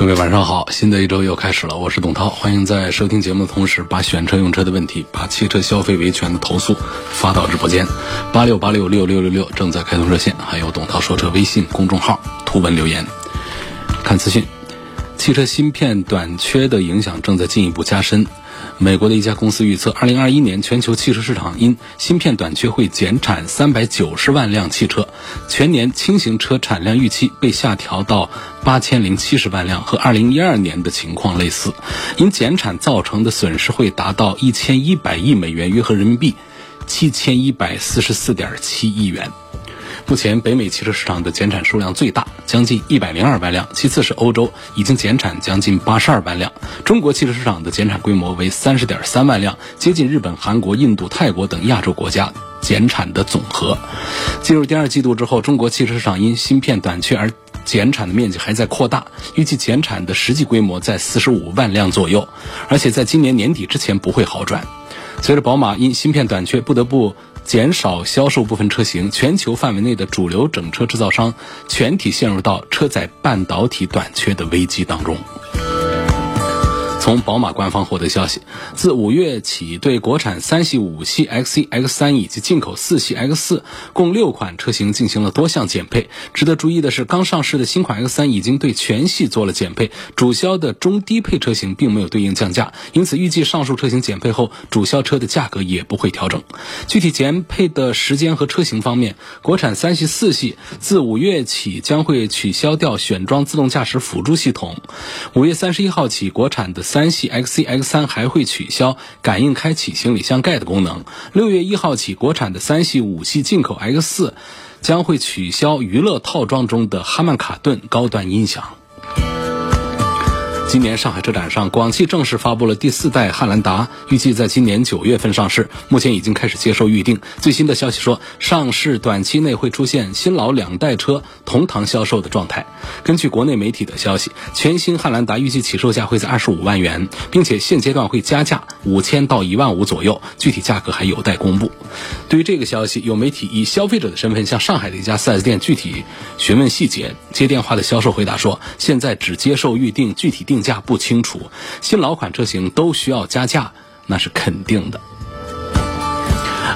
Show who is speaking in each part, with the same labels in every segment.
Speaker 1: 各位晚上好，新的一周又开始了，我是董涛，欢迎在收听节目的同时，把选车用车的问题，把汽车消费维权的投诉发到直播间，八六八六六六六六正在开通热线，还有董涛说车微信公众号图文留言。看资讯，汽车芯片短缺的影响正在进一步加深。美国的一家公司预测，二零二一年全球汽车市场因芯片短缺会减产三百九十万辆汽车，全年轻型车产量预期被下调到八千零七十万辆，和二零一二年的情况类似。因减产造成的损失会达到一千一百亿美元，约合人民币七千一百四十四点七亿元。目前，北美汽车市场的减产数量最大，将近一百零二万辆；其次是欧洲，已经减产将近八十二万辆。中国汽车市场的减产规模为三十点三万辆，接近日本、韩国、印度、泰国等亚洲国家减产的总和。进入第二季度之后，中国汽车市场因芯片短缺而减产的面积还在扩大，预计减产的实际规模在四十五万辆左右，而且在今年年底之前不会好转。随着宝马因芯片短缺不得不减少销售部分车型，全球范围内的主流整车制造商全体陷入到车载半导体短缺的危机当中。从宝马官方获得消息，自五月起，对国产三系、五系、X 1 X 三以及进口四系 X 四共六款车型进行了多项减配。值得注意的是，刚上市的新款 X 三已经对全系做了减配，主销的中低配车型并没有对应降价，因此预计上述车型减配后，主销车的价格也不会调整。具体减配的时间和车型方面，国产三系、四系自五月起将会取消掉选装自动驾驶辅助系统，五月三十一号起，国产的三系 X 1 X 三还会取消感应开启行李箱盖的功能。六月一号起，国产的三系、五系进口 X 四将会取消娱乐套装中的哈曼卡顿高端音响。今年上海车展上，广汽正式发布了第四代汉兰达，预计在今年九月份上市，目前已经开始接受预定。最新的消息说，上市短期内会出现新老两代车同堂销售的状态。根据国内媒体的消息，全新汉兰达预计起售价会在二十五万元，并且现阶段会加价五千到一万五左右，具体价格还有待公布。对于这个消息，有媒体以消费者的身份向上海的一家 4S 店具体询问细节，接电话的销售回答说，现在只接受预定，具体定价不清楚。新老款车型都需要加价，那是肯定的。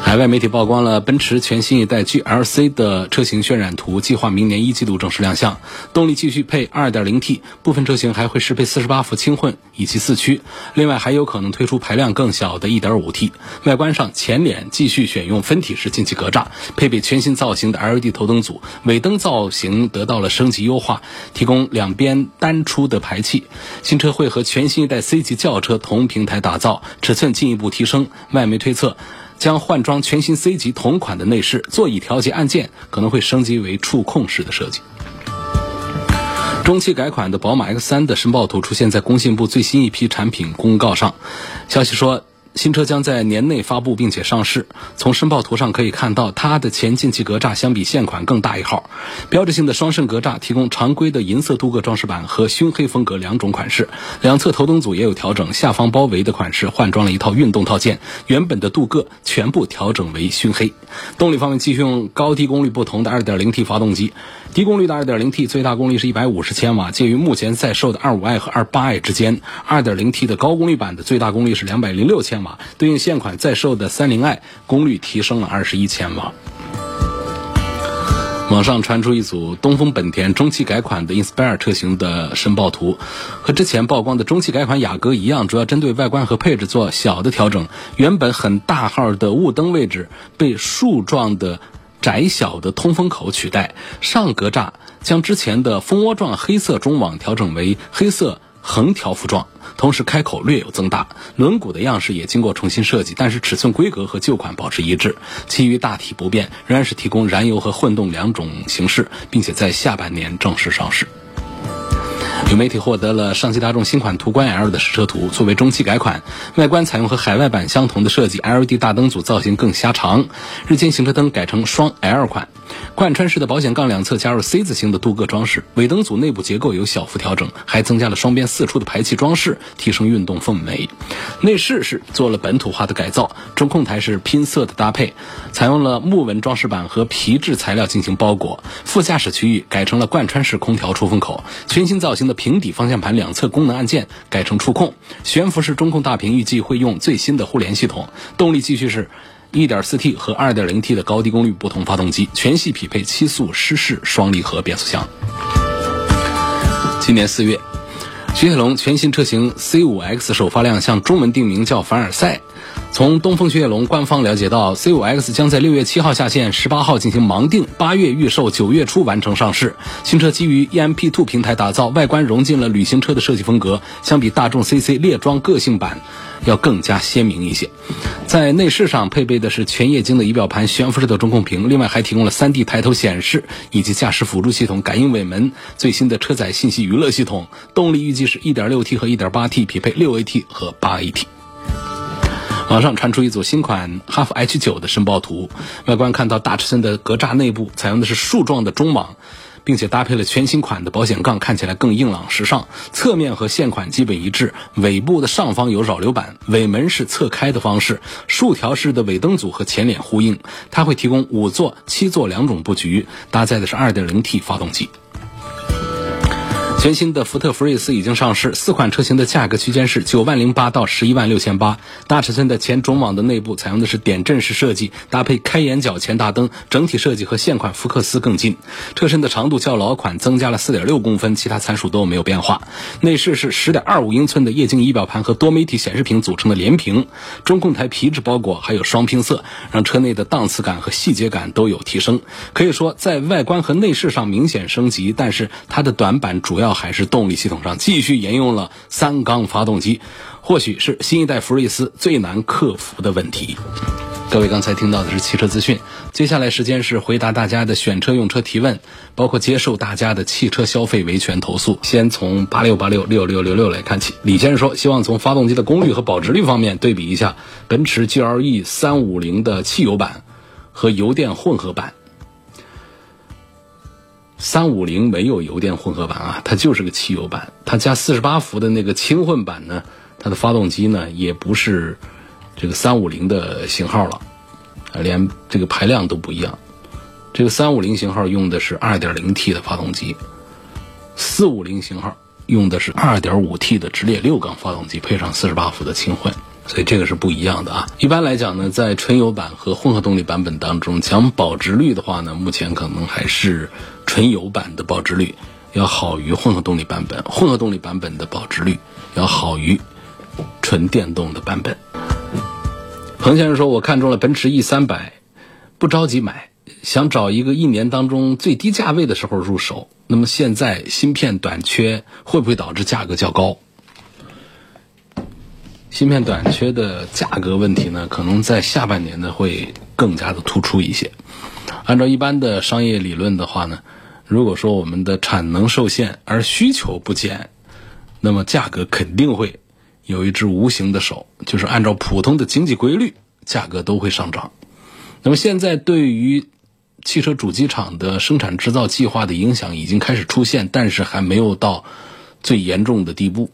Speaker 1: 海外媒体曝光了奔驰全新一代 GLC 的车型渲染图，计划明年一季度正式亮相。动力继续配 2.0T，部分车型还会适配48伏轻混以及四驱，另外还有可能推出排量更小的 1.5T。外观上，前脸继续选用分体式进气格栅，配备全新造型的 LED 头灯组，尾灯造型得到了升级优化，提供两边单出的排气。新车会和全新一代 C 级轿车同平台打造，尺寸进一步提升。外媒推测。将换装全新 C 级同款的内饰，座椅调节按键可能会升级为触控式的设计。中期改款的宝马 X3 的申报图出现在工信部最新一批产品公告上，消息说。新车将在年内发布并且上市。从申报图上可以看到，它的前进气格栅相比现款更大一号。标志性的双肾格栅提供常规的银色镀铬装饰板和熏黑风格两种款式。两侧头灯组也有调整，下方包围的款式换装了一套运动套件，原本的镀铬全部调整为熏黑。动力方面，继续用高低功率不同的 2.0T 发动机。低功率的 2.0T 最大功率是一百五十千瓦，介于目前在售的 25i 和 28i 之间。2.0T 的高功率版的最大功率是两百零六千瓦，对应现款在售的 30i，功率提升了二十一千瓦。网上传出一组东风本田中期改款的 Inspire 车型的申报图，和之前曝光的中期改款雅阁一样，主要针对外观和配置做小的调整。原本很大号的雾灯位置被竖状的。窄小的通风口取代上格栅，将之前的蜂窝状黑色中网调整为黑色横条幅状，同时开口略有增大。轮毂的样式也经过重新设计，但是尺寸规格和旧款保持一致，其余大体不变，仍然是提供燃油和混动两种形式，并且在下半年正式上市。有媒体获得了上汽大众新款途观 L 的实车图，作为中期改款，外观采用和海外版相同的设计，LED 大灯组造型更狭长，日间行车灯改成双 L 款，贯穿式的保险杠两侧加入 C 字形的镀铬装饰，尾灯组内部结构有小幅调整，还增加了双边四出的排气装饰，提升运动氛围。内饰是做了本土化的改造，中控台是拼色的搭配，采用了木纹装饰板和皮质材料进行包裹，副驾驶区域改成了贯穿式空调出风口，全新造型的平底方向盘两侧功能按键改成触控，悬浮式中控大屏预计会用最新的互联系统，动力继续是 1.4T 和 2.0T 的高低功率不同发动机，全系匹配七速湿式双离合变速箱。今年四月，雪铁龙全新车型 C5X 首发亮相，中文定名叫凡尔赛。从东风雪铁龙官方了解到，C5X 将在六月七号下线，十八号进行盲定，八月预售，九月初完成上市。新车基于 EMP2 平台打造，外观融进了旅行车的设计风格，相比大众 CC 猎装个性版要更加鲜明一些。在内饰上配备的是全液晶的仪表盘、悬浮式的中控屏，另外还提供了 3D 抬头显示以及驾驶辅助系统、感应尾门、最新的车载信息娱乐系统。动力预计是 1.6T 和 1.8T，匹配 6AT 和 8AT。网上传出一组新款哈弗 H 9的申报图，外观看到大车身的格栅内部采用的是竖状的中网，并且搭配了全新款的保险杠，看起来更硬朗时尚。侧面和现款基本一致，尾部的上方有扰流板，尾门是侧开的方式，竖条式的尾灯组和前脸呼应。它会提供五座、七座两种布局，搭载的是 2.0T 发动机。全新的福特福睿斯已经上市，四款车型的价格区间是九万零八到十一万六千八。大尺寸的前中网的内部采用的是点阵式设计，搭配开眼角前大灯，整体设计和现款福克斯更近。车身的长度较老款增加了四点六公分，其他参数都没有变化。内饰是十点二五英寸的液晶仪表盘和多媒体显示屏组成的连屏，中控台皮质包裹，还有双拼色，让车内的档次感和细节感都有提升。可以说在外观和内饰上明显升级，但是它的短板主要。还是动力系统上继续沿用了三缸发动机，或许是新一代福睿斯最难克服的问题。各位刚才听到的是汽车资讯，接下来时间是回答大家的选车用车提问，包括接受大家的汽车消费维权投诉。先从八六八六六六六六来看起。李先生说，希望从发动机的功率和保值率方面对比一下奔驰 GLE 三五零的汽油版和油电混合版。三五零没有油电混合版啊，它就是个汽油版。它加四十八伏的那个轻混版呢，它的发动机呢也不是这个三五零的型号了，啊，连这个排量都不一样。这个三五零型号用的是二点零 T 的发动机，四五零型号用的是二点五 T 的直列六缸发动机，配上四十八伏的轻混。所以这个是不一样的啊。一般来讲呢，在纯油版和混合动力版本当中，讲保值率的话呢，目前可能还是纯油版的保值率要好于混合动力版本，混合动力版本的保值率要好于纯电动的版本。彭先生说：“我看中了奔驰 E 三百，不着急买，想找一个一年当中最低价位的时候入手。那么现在芯片短缺会不会导致价格较高？”芯片短缺的价格问题呢，可能在下半年呢会更加的突出一些。按照一般的商业理论的话呢，如果说我们的产能受限而需求不减，那么价格肯定会有一只无形的手，就是按照普通的经济规律，价格都会上涨。那么现在对于汽车主机厂的生产制造计划的影响已经开始出现，但是还没有到最严重的地步。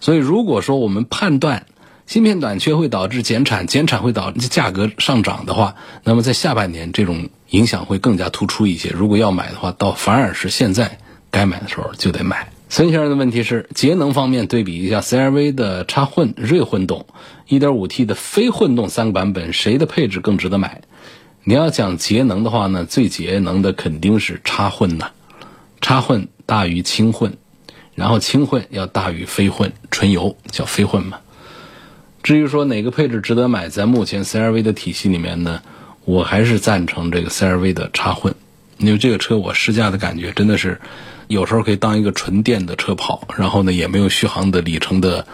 Speaker 1: 所以，如果说我们判断芯片短缺会导致减产，减产会导致价格上涨的话，那么在下半年这种影响会更加突出一些。如果要买的话，倒反而是现在该买的时候就得买。孙先生的问题是节能方面对比一下 CRV 的插混、锐混动、1.5T 的非混动三个版本，谁的配置更值得买？你要讲节能的话呢，最节能的肯定是插混呐，插混大于轻混。然后轻混要大于非混，纯油叫非混嘛。至于说哪个配置值得买，在目前 CRV 的体系里面呢，我还是赞成这个 CRV 的插混，因为这个车我试驾的感觉真的是，有时候可以当一个纯电的车跑，然后呢也没有续航的里程的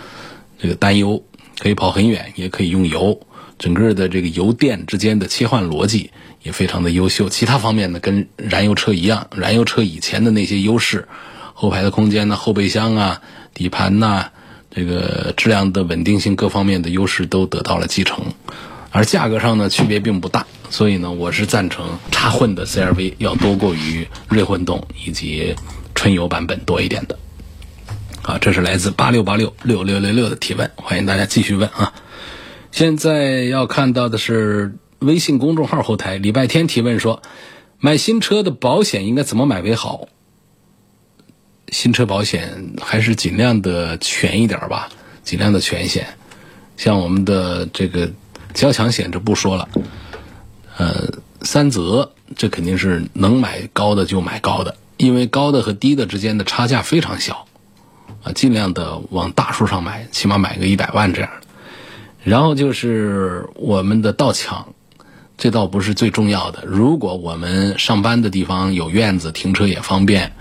Speaker 1: 这个担忧，可以跑很远，也可以用油，整个的这个油电之间的切换逻辑也非常的优秀。其他方面呢，跟燃油车一样，燃油车以前的那些优势。后排的空间呢、后备箱啊、底盘呐、这个质量的稳定性各方面的优势都得到了继承，而价格上呢区别并不大，所以呢我是赞成插混的 CRV 要多过于锐混动以及春游版本多一点的。啊，这是来自八六八六六六六六的提问，欢迎大家继续问啊。现在要看到的是微信公众号后台礼拜天提问说，买新车的保险应该怎么买为好？新车保险还是尽量的全一点吧，尽量的全险。像我们的这个交强险就不说了，呃，三责这肯定是能买高的就买高的，因为高的和低的之间的差价非常小。啊，尽量的往大数上买，起码买个一百万这样的。然后就是我们的盗抢，这倒不是最重要的。如果我们上班的地方有院子，停车也方便，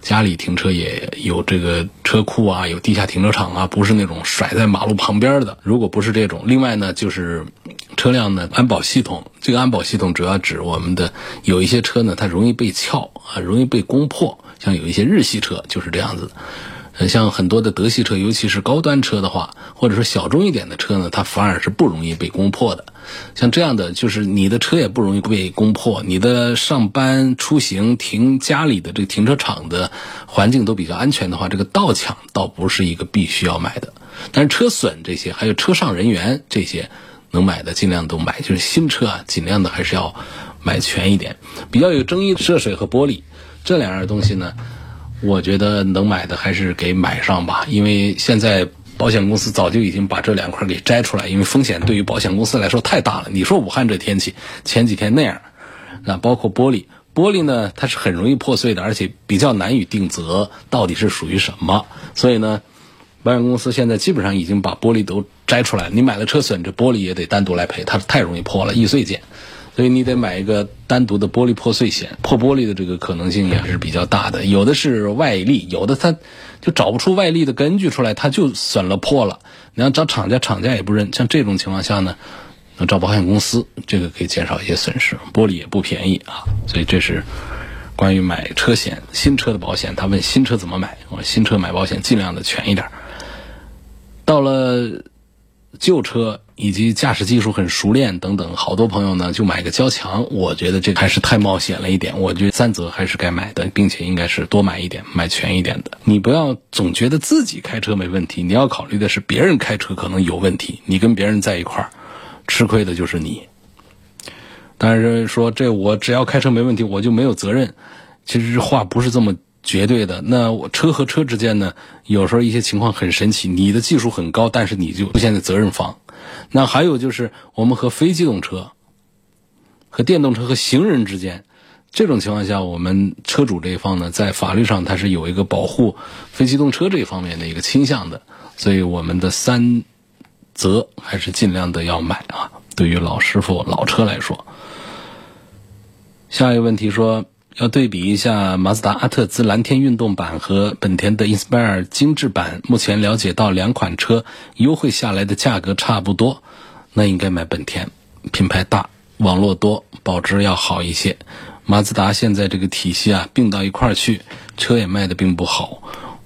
Speaker 1: 家里停车也有这个车库啊，有地下停车场啊，不是那种甩在马路旁边的。如果不是这种，另外呢，就是车辆呢安保系统，这个安保系统主要指我们的有一些车呢，它容易被撬啊，容易被攻破，像有一些日系车就是这样子。像很多的德系车，尤其是高端车的话，或者说小众一点的车呢，它反而是不容易被攻破的。像这样的，就是你的车也不容易被攻破，你的上班出行停家里的这个停车场的环境都比较安全的话，这个盗抢倒不是一个必须要买的。但是车损这些，还有车上人员这些能买的，尽量都买。就是新车啊，尽量的还是要买全一点。比较有争议，涉水和玻璃这两样东西呢。我觉得能买的还是给买上吧，因为现在保险公司早就已经把这两块给摘出来，因为风险对于保险公司来说太大了。你说武汉这天气，前几天那样，那包括玻璃，玻璃呢它是很容易破碎的，而且比较难以定责到底是属于什么。所以呢，保险公司现在基本上已经把玻璃都摘出来，你买了车损，这玻璃也得单独来赔，它太容易破了，易碎件。所以你得买一个单独的玻璃破碎险，破玻璃的这个可能性也是比较大的。有的是外力，有的它就找不出外力的根据出来，它就损了破了。你要找厂家，厂家也不认。像这种情况下呢，找保险公司，这个可以减少一些损失。玻璃也不便宜啊，所以这是关于买车险、新车的保险。他问新车怎么买，我说新车买保险尽量的全一点。到了旧车。以及驾驶技术很熟练等等，好多朋友呢就买个交强，我觉得这还是太冒险了一点。我觉得三泽还是该买的，并且应该是多买一点，买全一点的。你不要总觉得自己开车没问题，你要考虑的是别人开车可能有问题，你跟别人在一块儿，吃亏的就是你。但是说这我只要开车没问题，我就没有责任，其实话不是这么。绝对的，那我车和车之间呢，有时候一些情况很神奇，你的技术很高，但是你就出现在责任方。那还有就是我们和非机动车、和电动车和行人之间，这种情况下，我们车主这一方呢，在法律上它是有一个保护非机动车这一方面的一个倾向的，所以我们的三责还是尽量的要买啊。对于老师傅、老车来说，下一个问题说。要对比一下马自达阿特兹蓝天运动版和本田的 Inspire 精致版，目前了解到两款车优惠下来的价格差不多，那应该买本田，品牌大，网络多，保值要好一些。马自达现在这个体系啊并到一块儿去，车也卖的并不好。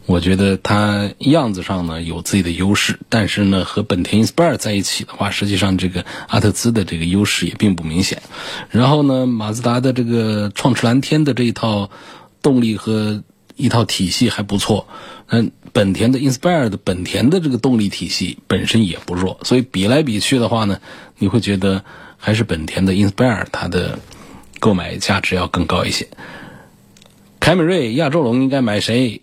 Speaker 1: 我觉得它样子上呢有自己的优势，但是呢和本田 Inspire 在一起的话，实际上这个阿特兹的这个优势也并不明显。然后呢，马自达的这个创驰蓝天的这一套动力和一套体系还不错。嗯，本田的 Inspire 的本田的这个动力体系本身也不弱，所以比来比去的话呢，你会觉得还是本田的 Inspire 它的购买价值要更高一些。凯美瑞、亚洲龙应该买谁？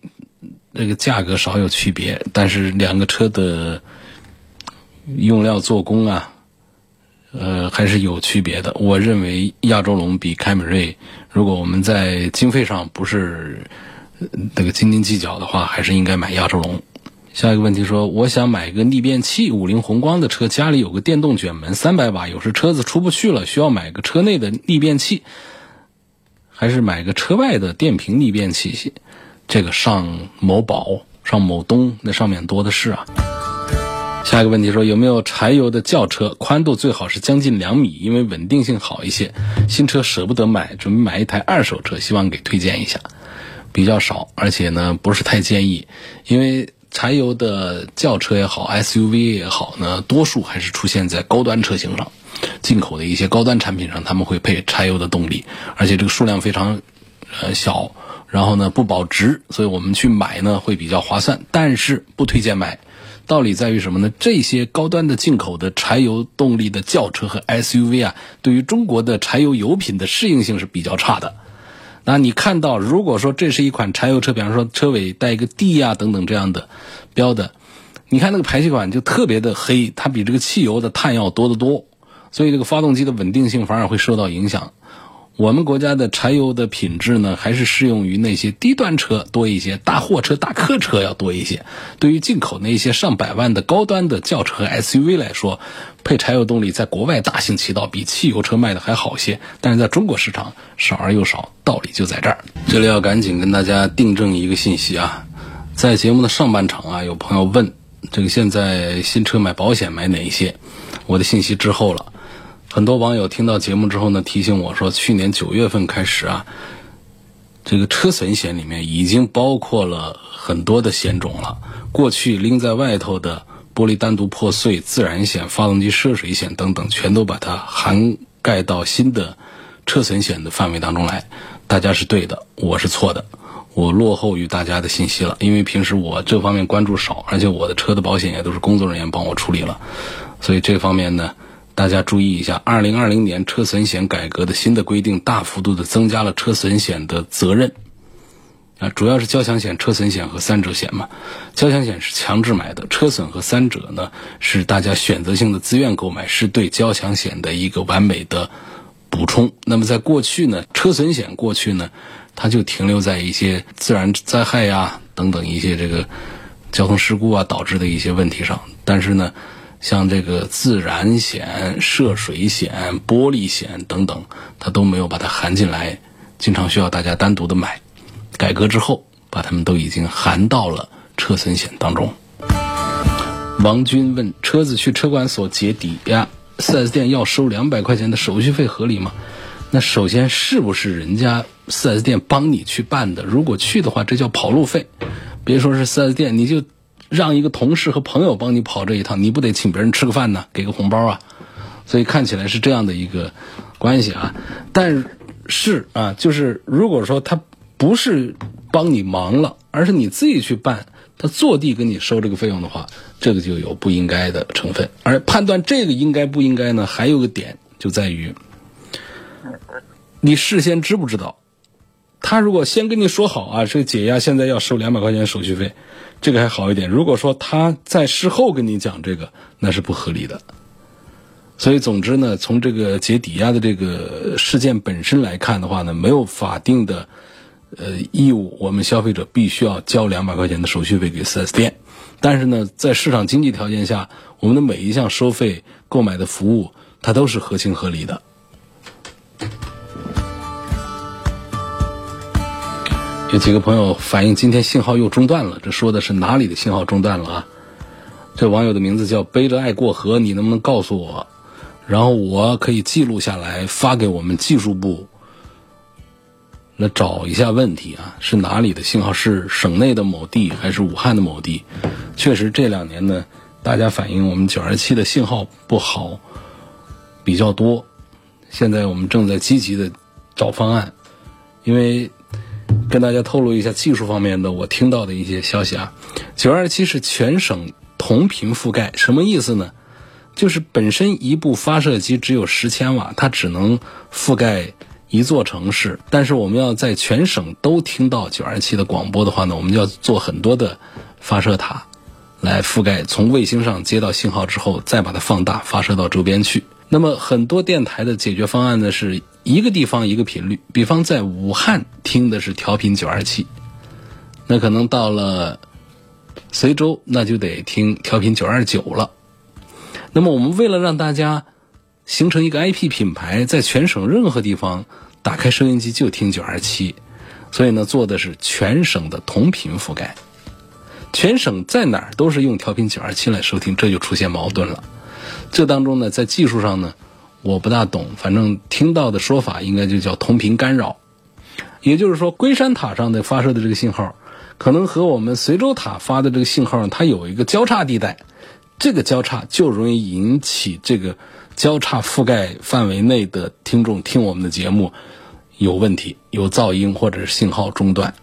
Speaker 1: 这个价格少有区别，但是两个车的用料、做工啊，呃，还是有区别的。我认为亚洲龙比凯美瑞，如果我们在经费上不是那个斤斤计较的话，还是应该买亚洲龙。下一个问题说，我想买个逆变器，五菱宏光的车，家里有个电动卷门，三百瓦，有时车子出不去了，需要买个车内的逆变器，还是买个车外的电瓶逆变器？这个上某宝、上某东，那上面多的是啊。下一个问题说，有没有柴油的轿车，宽度最好是将近两米，因为稳定性好一些。新车舍不得买，准备买一台二手车，希望给推荐一下。比较少，而且呢不是太建议，因为柴油的轿车也好，SUV 也好呢，多数还是出现在高端车型上，进口的一些高端产品上，他们会配柴油的动力，而且这个数量非常呃小，然后呢不保值，所以我们去买呢会比较划算，但是不推荐买。道理在于什么呢？这些高端的进口的柴油动力的轿车和 SUV 啊，对于中国的柴油油品的适应性是比较差的。那你看到，如果说这是一款柴油车，比方说车尾带一个 D 啊等等这样的标的，你看那个排气管就特别的黑，它比这个汽油的碳要多得多，所以这个发动机的稳定性反而会受到影响。我们国家的柴油的品质呢，还是适用于那些低端车多一些，大货车、大客车要多一些。对于进口那些上百万的高端的轿车和 SUV 来说，配柴油动力在国外大行其道，比汽油车卖的还好些。但是在中国市场少而又少，道理就在这儿。这里要赶紧跟大家订正一个信息啊，在节目的上半场啊，有朋友问这个现在新车买保险买哪一些，我的信息滞后了。很多网友听到节目之后呢，提醒我说，去年九月份开始啊，这个车损险里面已经包括了很多的险种了。过去拎在外头的玻璃单独破碎、自燃险、发动机涉水险等等，全都把它涵盖到新的车损险的范围当中来。大家是对的，我是错的，我落后于大家的信息了。因为平时我这方面关注少，而且我的车的保险也都是工作人员帮我处理了，所以这方面呢。大家注意一下，二零二零年车损险改革的新的规定，大幅度的增加了车损险的责任啊，主要是交强险、车损险和三者险嘛。交强险是强制买的，车损和三者呢是大家选择性的自愿购买，是对交强险的一个完美的补充。那么在过去呢，车损险过去呢，它就停留在一些自然灾害呀等等一些这个交通事故啊导致的一些问题上，但是呢。像这个自燃险、涉水险、玻璃险等等，它都没有把它含进来，经常需要大家单独的买。改革之后，把它们都已经含到了车损险当中。王军问：车子去车管所结抵押，4S 店要收两百块钱的手续费合理吗？那首先是不是人家 4S 店帮你去办的？如果去的话，这叫跑路费。别说是 4S 店，你就。让一个同事和朋友帮你跑这一趟，你不得请别人吃个饭呢，给个红包啊？所以看起来是这样的一个关系啊。但是啊，就是如果说他不是帮你忙了，而是你自己去办，他坐地跟你收这个费用的话，这个就有不应该的成分。而判断这个应该不应该呢，还有个点就在于，你事先知不知道？他如果先跟你说好啊，这个解压现在要收两百块钱手续费。这个还好一点，如果说他在事后跟你讲这个，那是不合理的。所以，总之呢，从这个解抵押的这个事件本身来看的话呢，没有法定的呃义务，我们消费者必须要交两百块钱的手续费给 4S 店。但是呢，在市场经济条件下，我们的每一项收费、购买的服务，它都是合情合理的。有几个朋友反映今天信号又中断了，这说的是哪里的信号中断了啊？这网友的名字叫背着爱过河，你能不能告诉我？然后我可以记录下来发给我们技术部来找一下问题啊，是哪里的信号？是省内的某地还是武汉的某地？确实这两年呢，大家反映我们九二七的信号不好比较多，现在我们正在积极的找方案，因为。跟大家透露一下技术方面的我听到的一些消息啊，九二七是全省同频覆盖，什么意思呢？就是本身一部发射机只有十千瓦，它只能覆盖一座城市，但是我们要在全省都听到九二七的广播的话呢，我们就要做很多的发射塔来覆盖，从卫星上接到信号之后，再把它放大发射到周边去。那么很多电台的解决方案呢，是一个地方一个频率。比方在武汉听的是调频九二七，那可能到了随州那就得听调频九二九了。那么我们为了让大家形成一个 IP 品牌，在全省任何地方打开收音机就听九二七，所以呢做的是全省的同频覆盖，全省在哪儿都是用调频九二七来收听，这就出现矛盾了。这当中呢，在技术上呢，我不大懂，反正听到的说法应该就叫同频干扰。也就是说，龟山塔上的发射的这个信号，可能和我们随州塔发的这个信号，它有一个交叉地带，这个交叉就容易引起这个交叉覆盖范围内的听众听我们的节目有问题，有噪音或者是信号中断。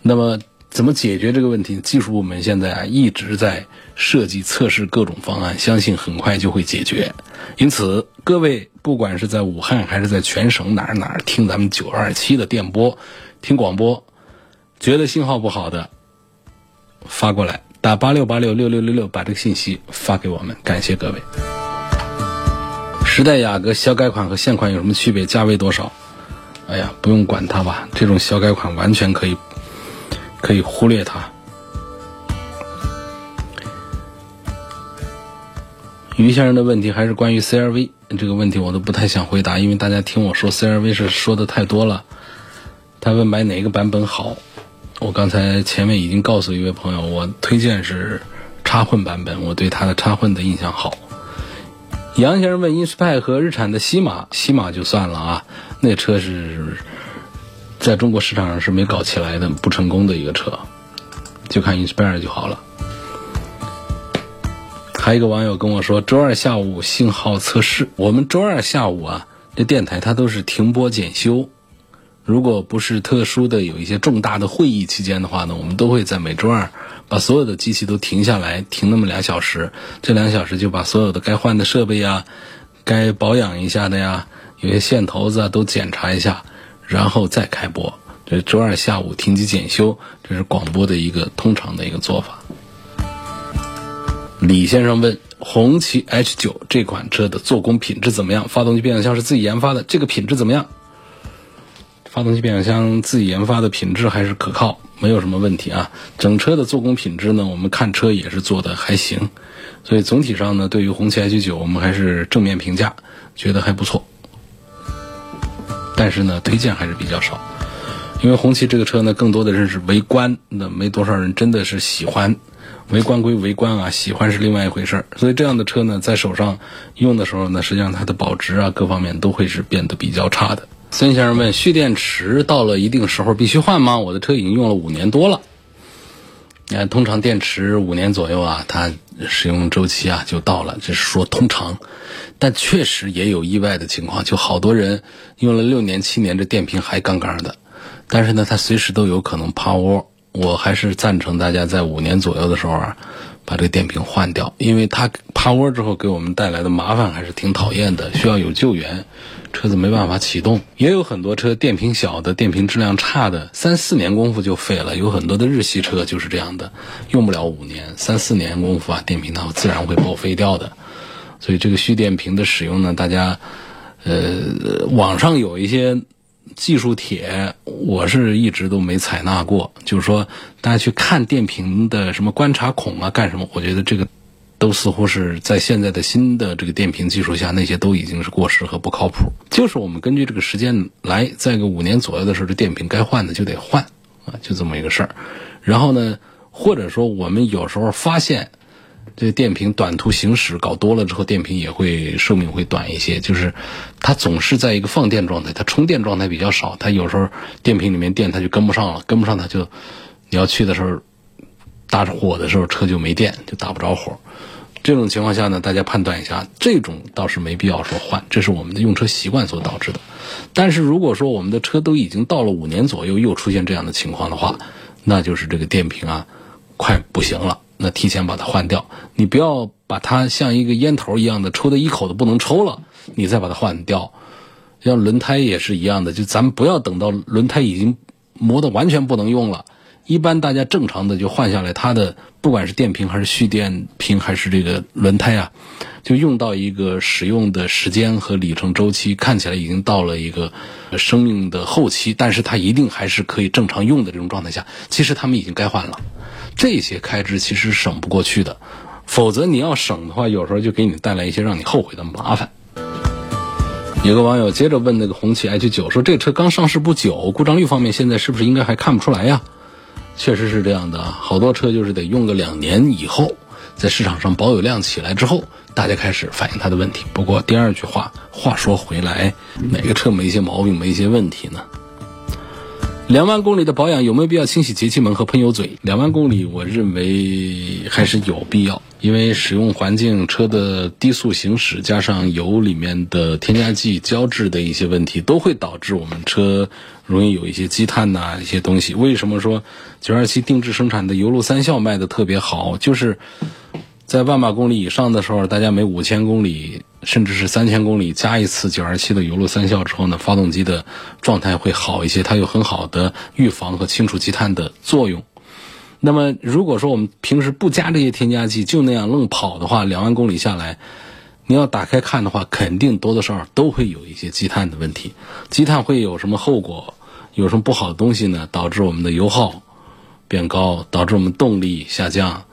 Speaker 1: 那么，怎么解决这个问题？技术部门现在啊一直在设计测试各种方案，相信很快就会解决。因此，各位不管是在武汉还是在全省哪儿哪儿听咱们九二七的电波、听广播，觉得信号不好的，发过来打八六八六六六六六，把这个信息发给我们。感谢各位。时代雅阁小改款和现款有什么区别？价位多少？哎呀，不用管它吧，这种小改款完全可以。可以忽略它。于先生的问题还是关于 CRV 这个问题，我都不太想回答，因为大家听我说 CRV 是说的太多了。他问买哪个版本好，我刚才前面已经告诉一位朋友，我推荐是插混版本，我对它的插混的印象好。杨先生问英仕派和日产的西马，西马就算了啊，那车是。在中国市场上是没搞起来的，不成功的一个车，就看 Inspire 就好了。还有一个网友跟我说，周二下午信号测试。我们周二下午啊，这电台它都是停播检修。如果不是特殊的有一些重大的会议期间的话呢，我们都会在每周二把所有的机器都停下来，停那么两小时。这两小时就把所有的该换的设备呀、该保养一下的呀、有些线头子啊都检查一下。然后再开播，这周二下午停机检修，这是广播的一个通常的一个做法。李先生问：红旗 H 九这款车的做工品质怎么样？发动机变速箱是自己研发的，这个品质怎么样？发动机变速箱自己研发的品质还是可靠，没有什么问题啊。整车的做工品质呢，我们看车也是做的还行，所以总体上呢，对于红旗 H 九我们还是正面评价，觉得还不错。但是呢，推荐还是比较少，因为红旗这个车呢，更多的人是围观，那没多少人真的是喜欢。围观归围观啊，喜欢是另外一回事儿。所以这样的车呢，在手上用的时候呢，实际上它的保值啊，各方面都会是变得比较差的。孙先生问：蓄电池到了一定时候必须换吗？我的车已经用了五年多了。你看，通常电池五年左右啊，它使用周期啊就到了，这是说通常。但确实也有意外的情况，就好多人用了六年、七年，这电瓶还杠杠的。但是呢，它随时都有可能趴窝。我还是赞成大家在五年左右的时候啊，把这个电瓶换掉，因为它趴窝之后给我们带来的麻烦还是挺讨厌的，需要有救援，车子没办法启动。也有很多车电瓶小的、电瓶质量差的，三四年功夫就废了。有很多的日系车就是这样的，用不了五年，三四年功夫啊，电瓶它自然会报废掉的。所以这个蓄电瓶的使用呢，大家，呃，网上有一些技术帖，我是一直都没采纳过。就是说，大家去看电瓶的什么观察孔啊，干什么？我觉得这个都似乎是在现在的新的这个电瓶技术下，那些都已经是过时和不靠谱。就是我们根据这个时间来，在个五年左右的时候，这电瓶该换的就得换啊，就这么一个事儿。然后呢，或者说我们有时候发现。这个电瓶短途行驶搞多了之后，电瓶也会寿命会短一些。就是它总是在一个放电状态，它充电状态比较少。它有时候电瓶里面电它就跟不上了，跟不上它就你要去的时候打着火的时候车就没电，就打不着火。这种情况下呢，大家判断一下，这种倒是没必要说换，这是我们的用车习惯所导致的。但是如果说我们的车都已经到了五年左右，又出现这样的情况的话，那就是这个电瓶啊快不行了。那提前把它换掉，你不要把它像一个烟头一样的抽的一口都不能抽了，你再把它换掉。像轮胎也是一样的，就咱们不要等到轮胎已经磨得完全不能用了，一般大家正常的就换下来，它的不管是电瓶还是蓄电瓶还是这个轮胎啊，就用到一个使用的时间和里程周期看起来已经到了一个生命的后期，但是它一定还是可以正常用的这种状态下，其实他们已经该换了。这些开支其实省不过去的，否则你要省的话，有时候就给你带来一些让你后悔的麻烦。有个网友接着问那个红旗 H 九说：“这车刚上市不久，故障率方面现在是不是应该还看不出来呀？”确实是这样的，好多车就是得用个两年以后，在市场上保有量起来之后，大家开始反映它的问题。不过第二句话，话说回来，哪个车没一些毛病，没一些问题呢？两万公里的保养有没有必要清洗节气门和喷油嘴？两万公里，我认为还是有必要，因为使用环境、车的低速行驶，加上油里面的添加剂、胶质的一些问题，都会导致我们车容易有一些积碳呐、一些东西。为什么说九二七定制生产的油路三效卖的特别好？就是在万把公里以上的时候，大家每五千公里甚至是三千公里加一次九二七的油路三效之后呢，发动机的状态会好一些，它有很好的预防和清除积碳的作用。那么，如果说我们平时不加这些添加剂，就那样愣跑的话，两万公里下来，你要打开看的话，肯定多多少少都会有一些积碳的问题。积碳会有什么后果？有什么不好的东西呢？导致我们的油耗变高，导致我们动力下降。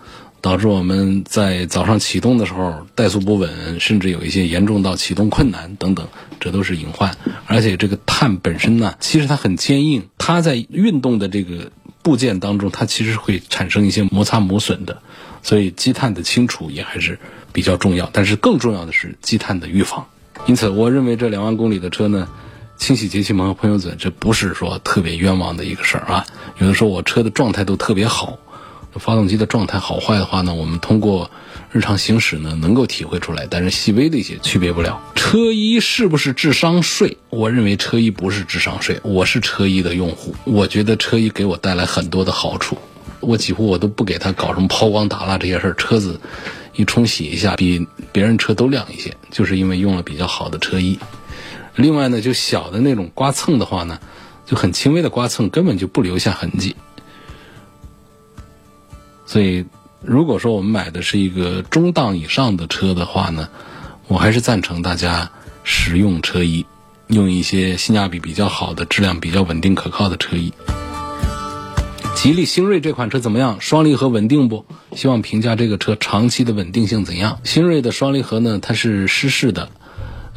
Speaker 1: 导致我们在早上启动的时候怠速不稳，甚至有一些严重到启动困难等等，这都是隐患。而且这个碳本身呢，其实它很坚硬，它在运动的这个部件当中，它其实会产生一些摩擦磨损的，所以积碳的清除也还是比较重要。但是更重要的是积碳的预防。因此，我认为这两万公里的车呢，清洗节气门和喷油嘴，这不是说特别冤枉的一个事儿啊。有的时候我车的状态都特别好。发动机的状态好坏的话呢，我们通过日常行驶呢能够体会出来，但是细微的一些区别不了。车衣是不是智商税？我认为车衣不是智商税。我是车衣的用户，我觉得车衣给我带来很多的好处。我几乎我都不给他搞什么抛光打蜡这些事儿，车子一冲洗一下，比别人车都亮一些，就是因为用了比较好的车衣。另外呢，就小的那种刮蹭的话呢，就很轻微的刮蹭，根本就不留下痕迹。所以，如果说我们买的是一个中档以上的车的话呢，我还是赞成大家使用车衣，用一些性价比比较好的、质量比较稳定可靠的车衣。吉利星瑞这款车怎么样？双离合稳定不？希望评价这个车长期的稳定性怎样？星瑞的双离合呢？它是湿式的，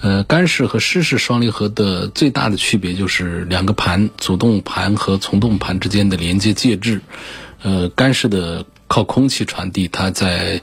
Speaker 1: 呃，干式和湿式双离合的最大的区别就是两个盘，主动盘和从动盘之间的连接介质，呃，干式的。靠空气传递，它在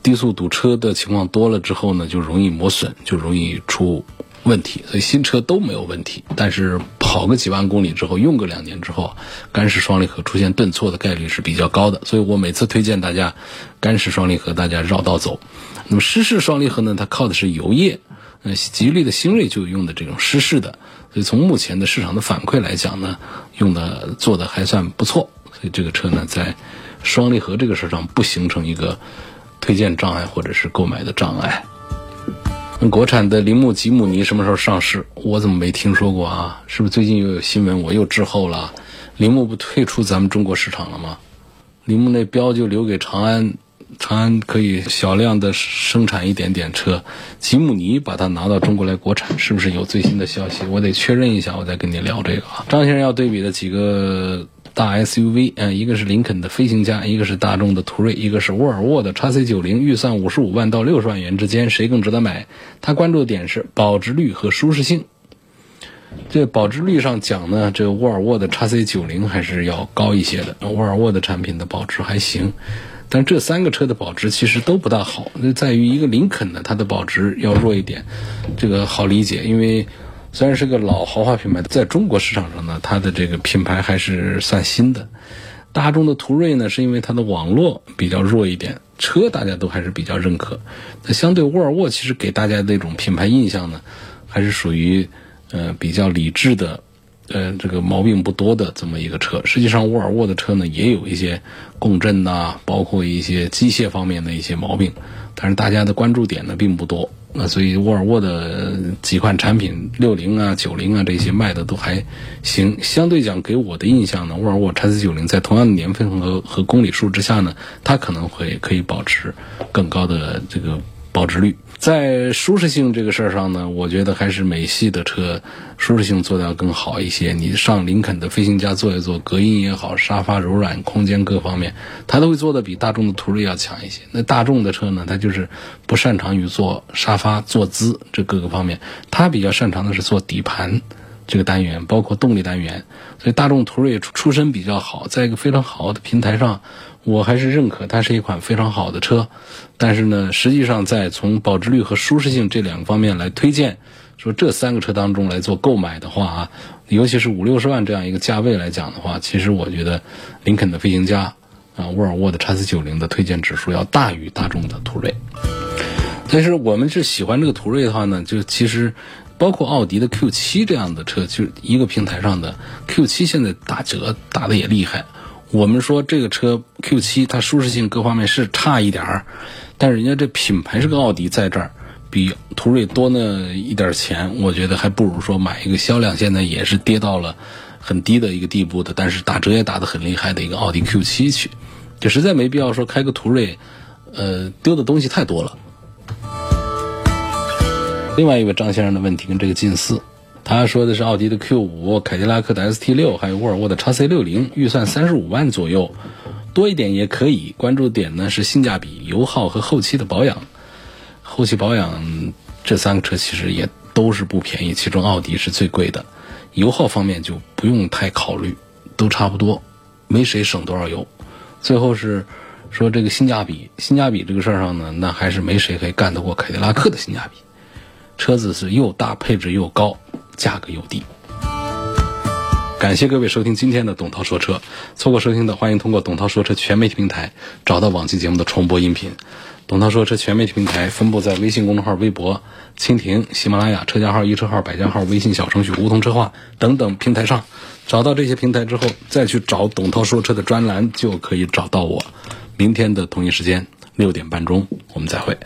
Speaker 1: 低速堵车的情况多了之后呢，就容易磨损，就容易出问题。所以新车都没有问题，但是跑个几万公里之后，用个两年之后，干式双离合出现顿挫的概率是比较高的。所以我每次推荐大家干式双离合，大家绕道走。那么湿式双离合呢，它靠的是油液。呃，吉利的星瑞就用的这种湿式的，所以从目前的市场的反馈来讲呢，用的做的还算不错。所以这个车呢，在双离合这个事上不形成一个推荐障碍或者是购买的障碍。那国产的铃木吉姆尼什么时候上市？我怎么没听说过啊？是不是最近又有新闻我又滞后了？铃木不退出咱们中国市场了吗？铃木那标就留给长安，长安可以小量的生产一点点车，吉姆尼把它拿到中国来国产，是不是有最新的消息？我得确认一下，我再跟你聊这个啊。张先生要对比的几个。大 SUV，嗯，一个是林肯的飞行家，一个是大众的途锐，一个是沃尔沃的 x C 九零，预算五十五万到六十万元之间，谁更值得买？他关注的点是保值率和舒适性。这保值率上讲呢，这个沃尔沃的 x C 九零还是要高一些的。沃尔沃的产品的保值还行，但这三个车的保值其实都不大好。那在于一个林肯呢，它的保值要弱一点，这个好理解，因为。虽然是个老豪华品牌，在中国市场上呢，它的这个品牌还是算新的。大众的途锐呢，是因为它的网络比较弱一点，车大家都还是比较认可。那相对沃尔沃，其实给大家那种品牌印象呢，还是属于呃比较理智的，呃这个毛病不多的这么一个车。实际上，沃尔沃的车呢，也有一些共振呐，包括一些机械方面的一些毛病，但是大家的关注点呢，并不多。那所以沃尔沃的几款产品，六零啊、九零啊这些卖的都还行。相对讲，给我的印象呢，沃尔沃 x C 九零在同样的年份和和公里数之下呢，它可能会可以保持更高的这个。保值率在舒适性这个事儿上呢，我觉得还是美系的车舒适性做的要更好一些。你上林肯的飞行家坐一坐，隔音也好，沙发柔软，空间各方面，它都会做的比大众的途锐要强一些。那大众的车呢，它就是不擅长于做沙发坐姿这各个方面，它比较擅长的是做底盘这个单元，包括动力单元。所以大众途锐出身比较好，在一个非常好的平台上。我还是认可它是一款非常好的车，但是呢，实际上在从保值率和舒适性这两个方面来推荐，说这三个车当中来做购买的话啊，尤其是五六十万这样一个价位来讲的话，其实我觉得林肯的飞行家啊，沃尔沃的 x C 九零的推荐指数要大于大众的途锐。但是我们是喜欢这个途锐的话呢，就其实包括奥迪的 Q 七这样的车，就一个平台上的 Q 七现在打折打的也厉害。我们说这个车 Q 七它舒适性各方面是差一点儿，但是人家这品牌是个奥迪，在这儿比途锐多那一点钱，我觉得还不如说买一个销量现在也是跌到了很低的一个地步的，但是打折也打得很厉害的一个奥迪 Q 七去，就实在没必要说开个途锐，呃，丢的东西太多了。另外一位张先生的问题跟这个近似，他说的是奥迪的 Q 五、凯迪拉克的 ST 六，还有沃尔沃的 x C 六零，预算三十五万左右，多一点也可以。关注点呢是性价比、油耗和后期的保养。后期保养这三个车其实也都是不便宜，其中奥迪是最贵的。油耗方面就不用太考虑，都差不多，没谁省多少油。最后是说这个性价比，性价比这个事儿上呢，那还是没谁可以干得过凯迪拉克的性价比。车子是又大，配置又高，价格又低。感谢各位收听今天的董涛说车，错过收听的欢迎通过董涛说车全媒体平台找到往期节目的重播音频。董涛说车全媒体平台分布在微信公众号、微博、蜻蜓、喜马拉雅、车家号、一车号、百家号、微信小程序、梧桐车话等等平台上，找到这些平台之后，再去找董涛说车的专栏，就可以找到我。明天的同一时间六点半钟，我们再会。